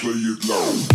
play it loud.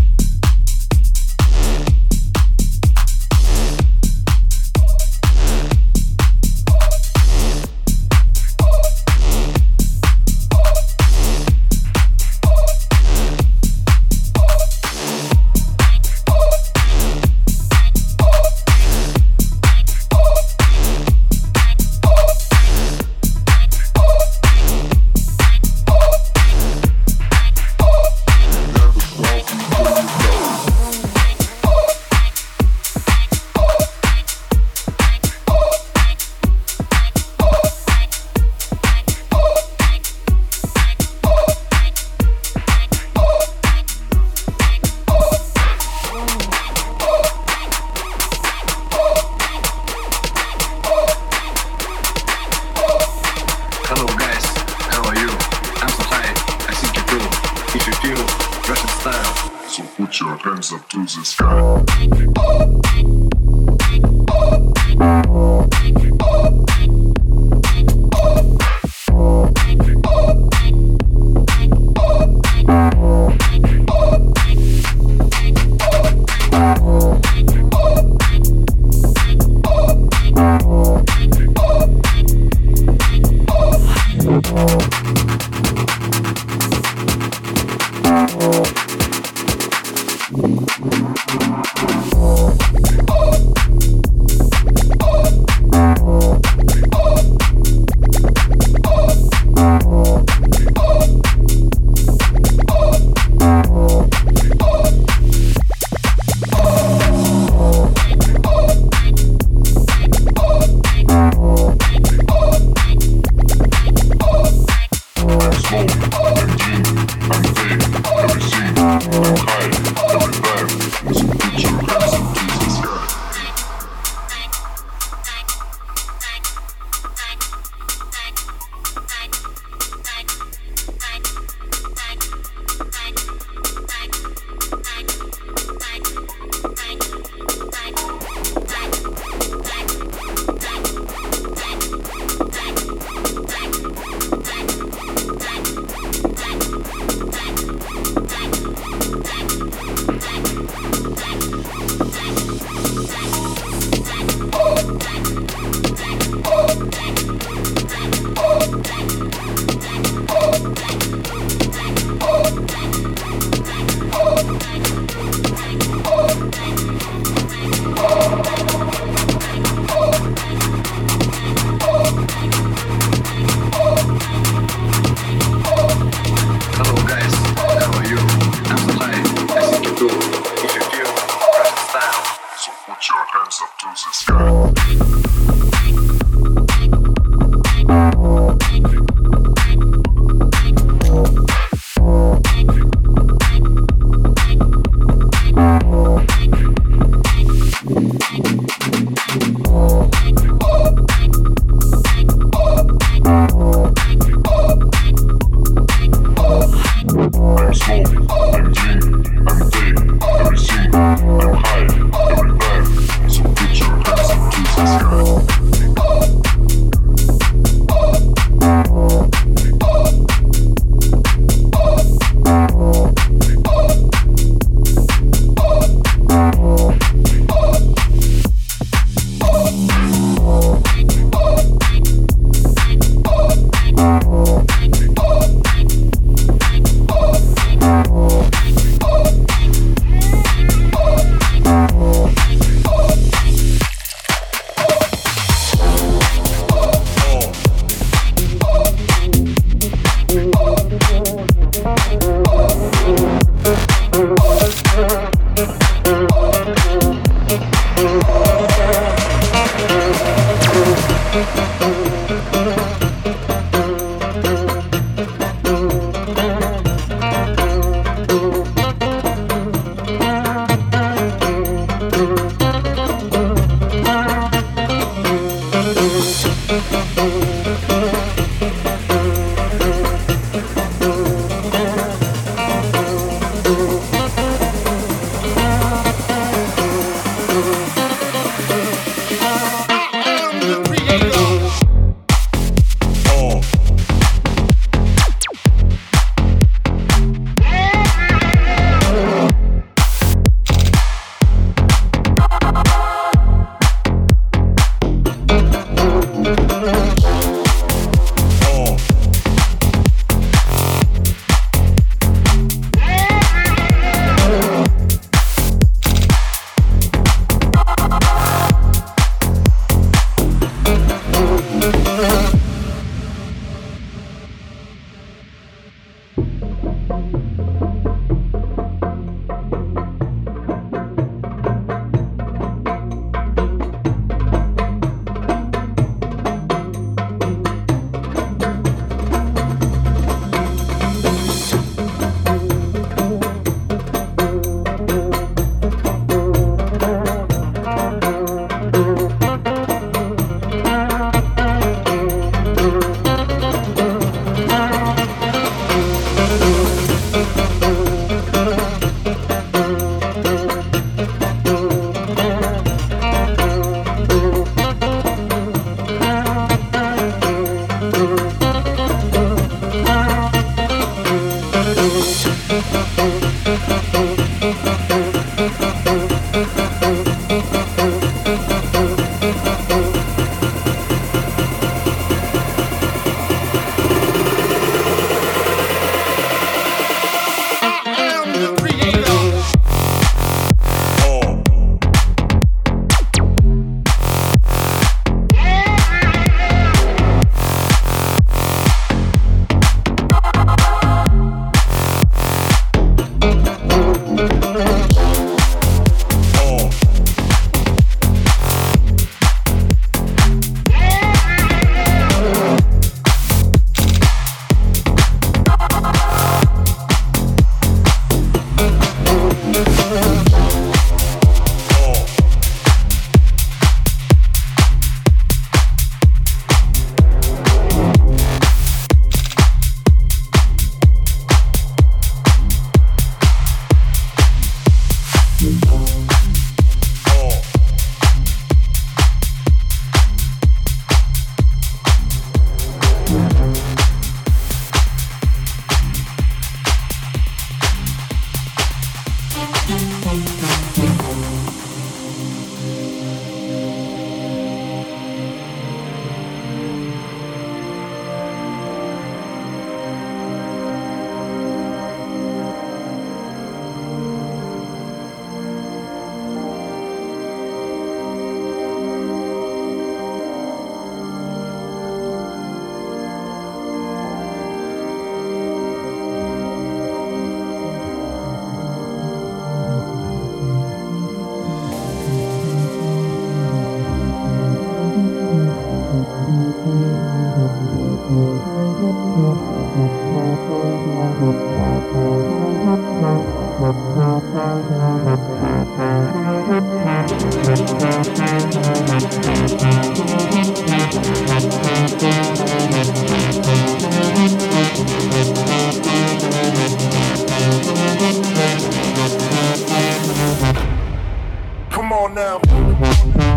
on now.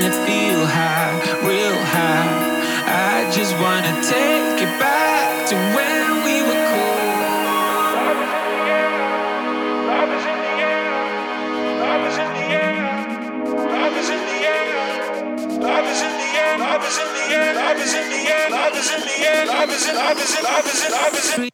wanna feel high, real high. I just wanna take it back to when we were cool. Love is in the air. Love is in the air. Love is in the air. Love is in the air. Love is in the air. Love is in the air. Love is in the air. Love is in the air. Love is in. Love is in. In. In.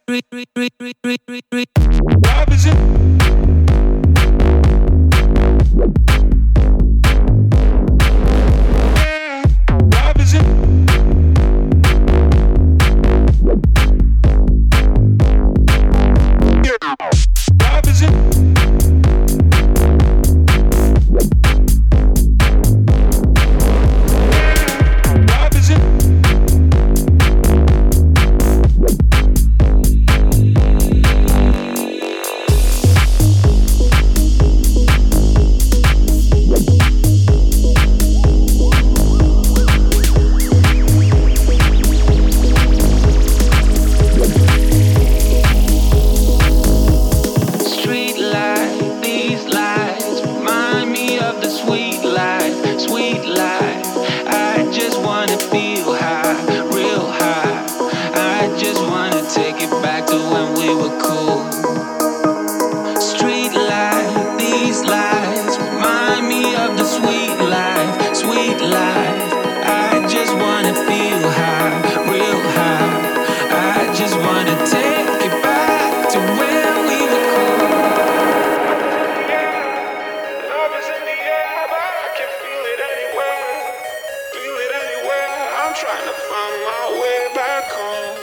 Trying to find my way back home.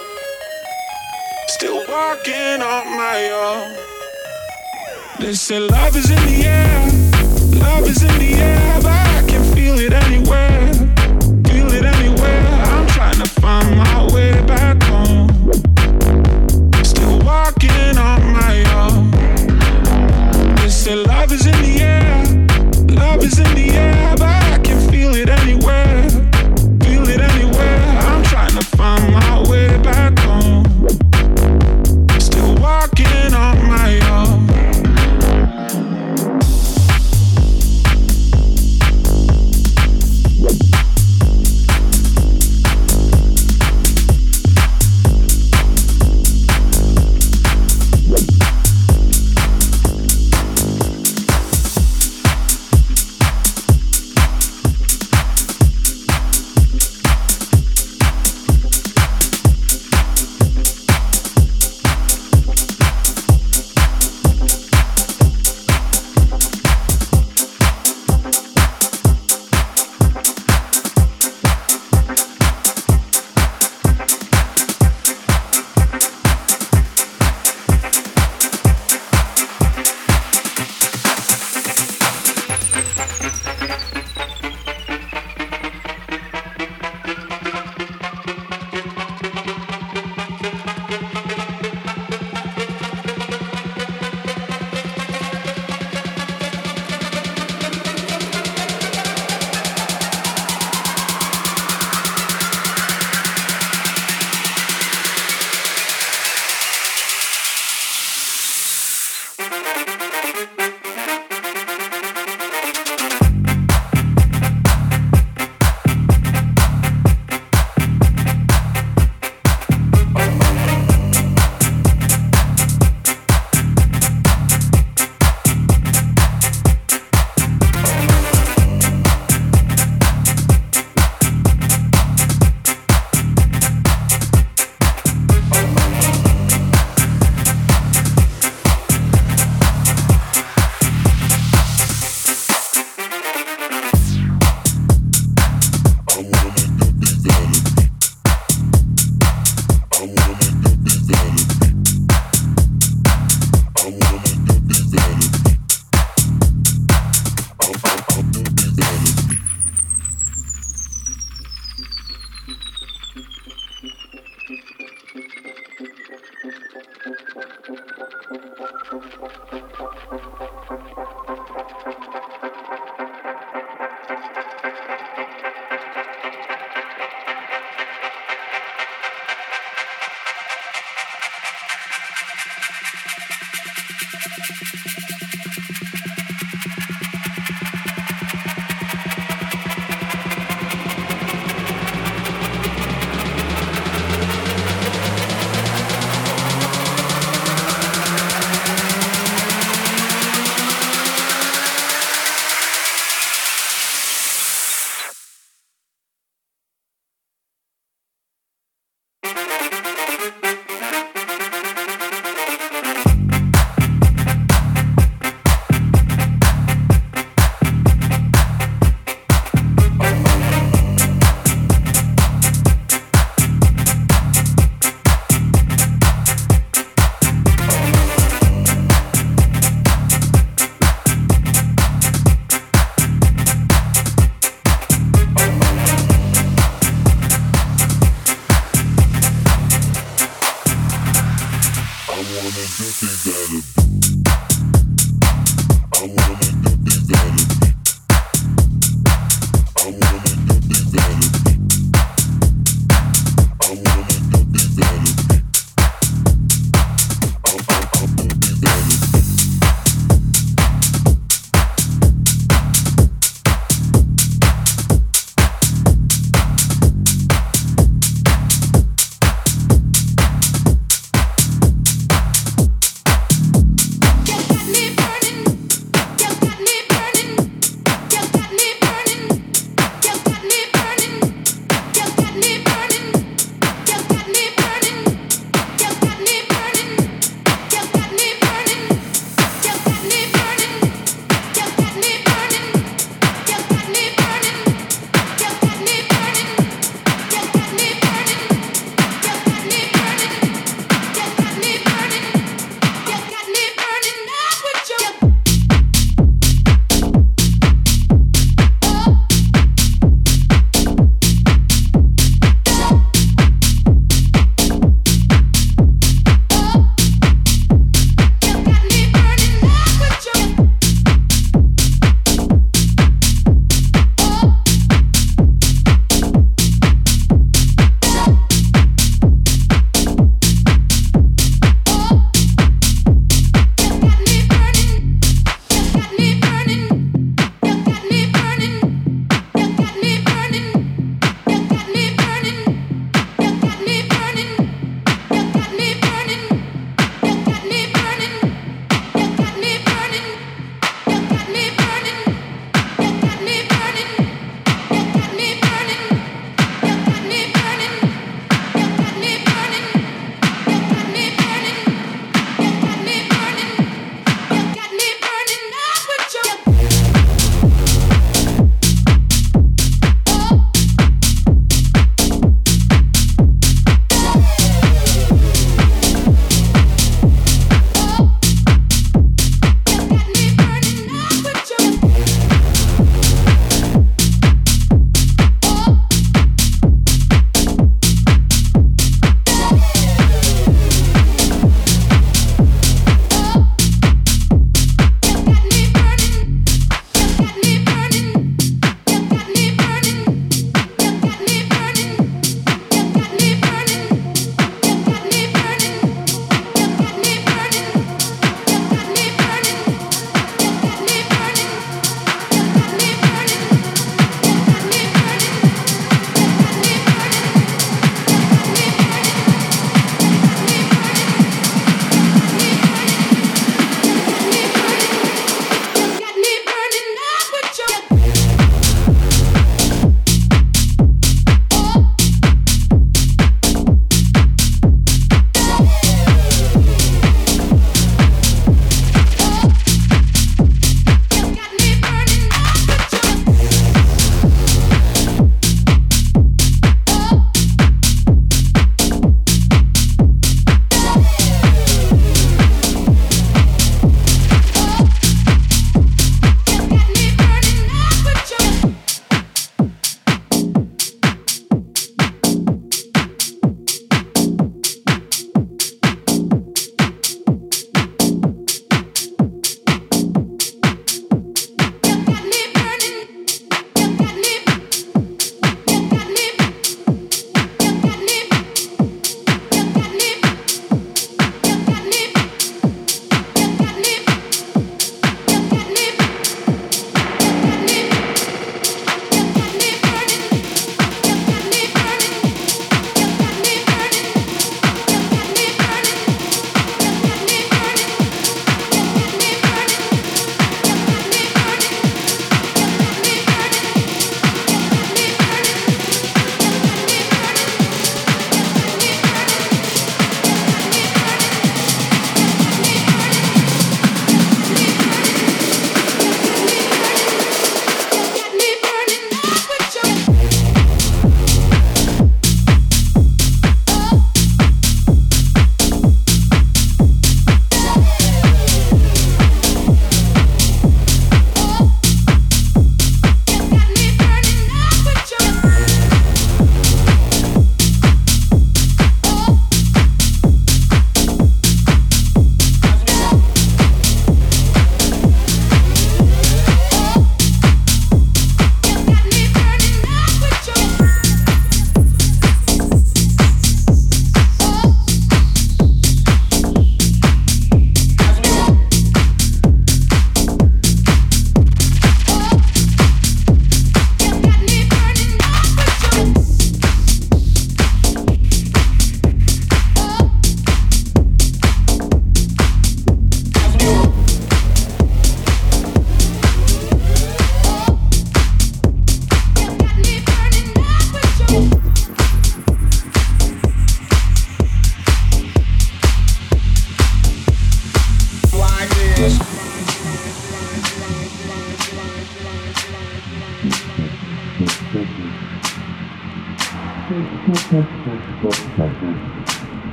Still walking on my own. They say love is in the air, love is in the air, but I can feel it anywhere, feel it anywhere. I'm trying to find my way back home. Still walking on my own. They say love is in the air, love is in the air, but I can feel it anywhere,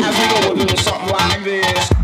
As we go, we'll do something like this.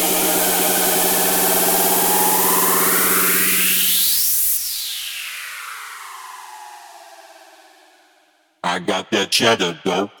It's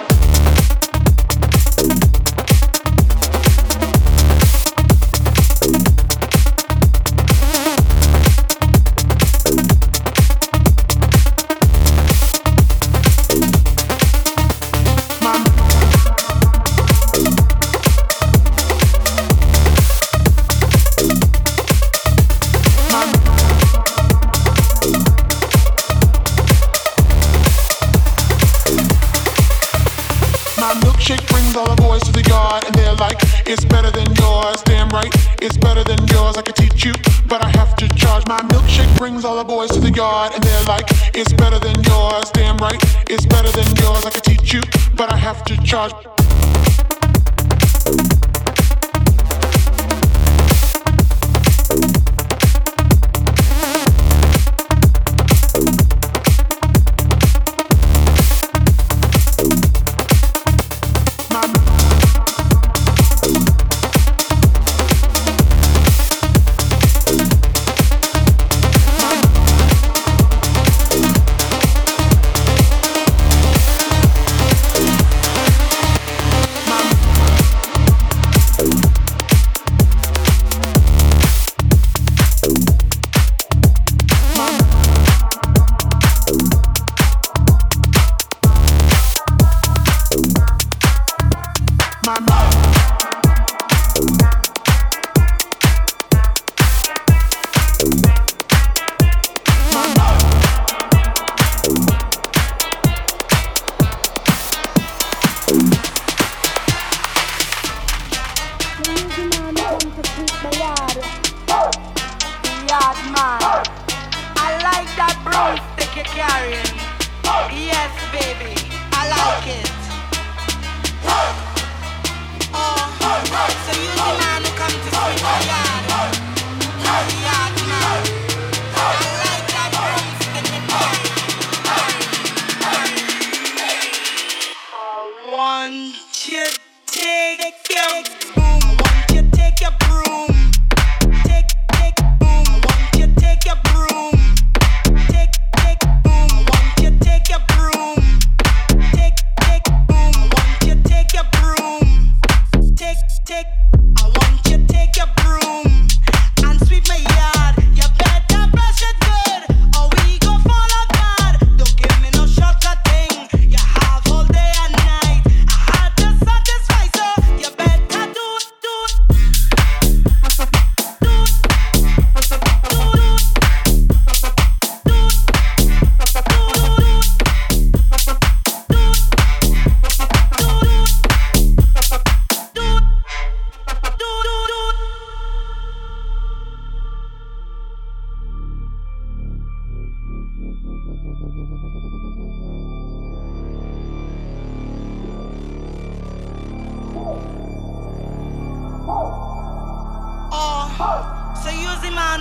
my mouth.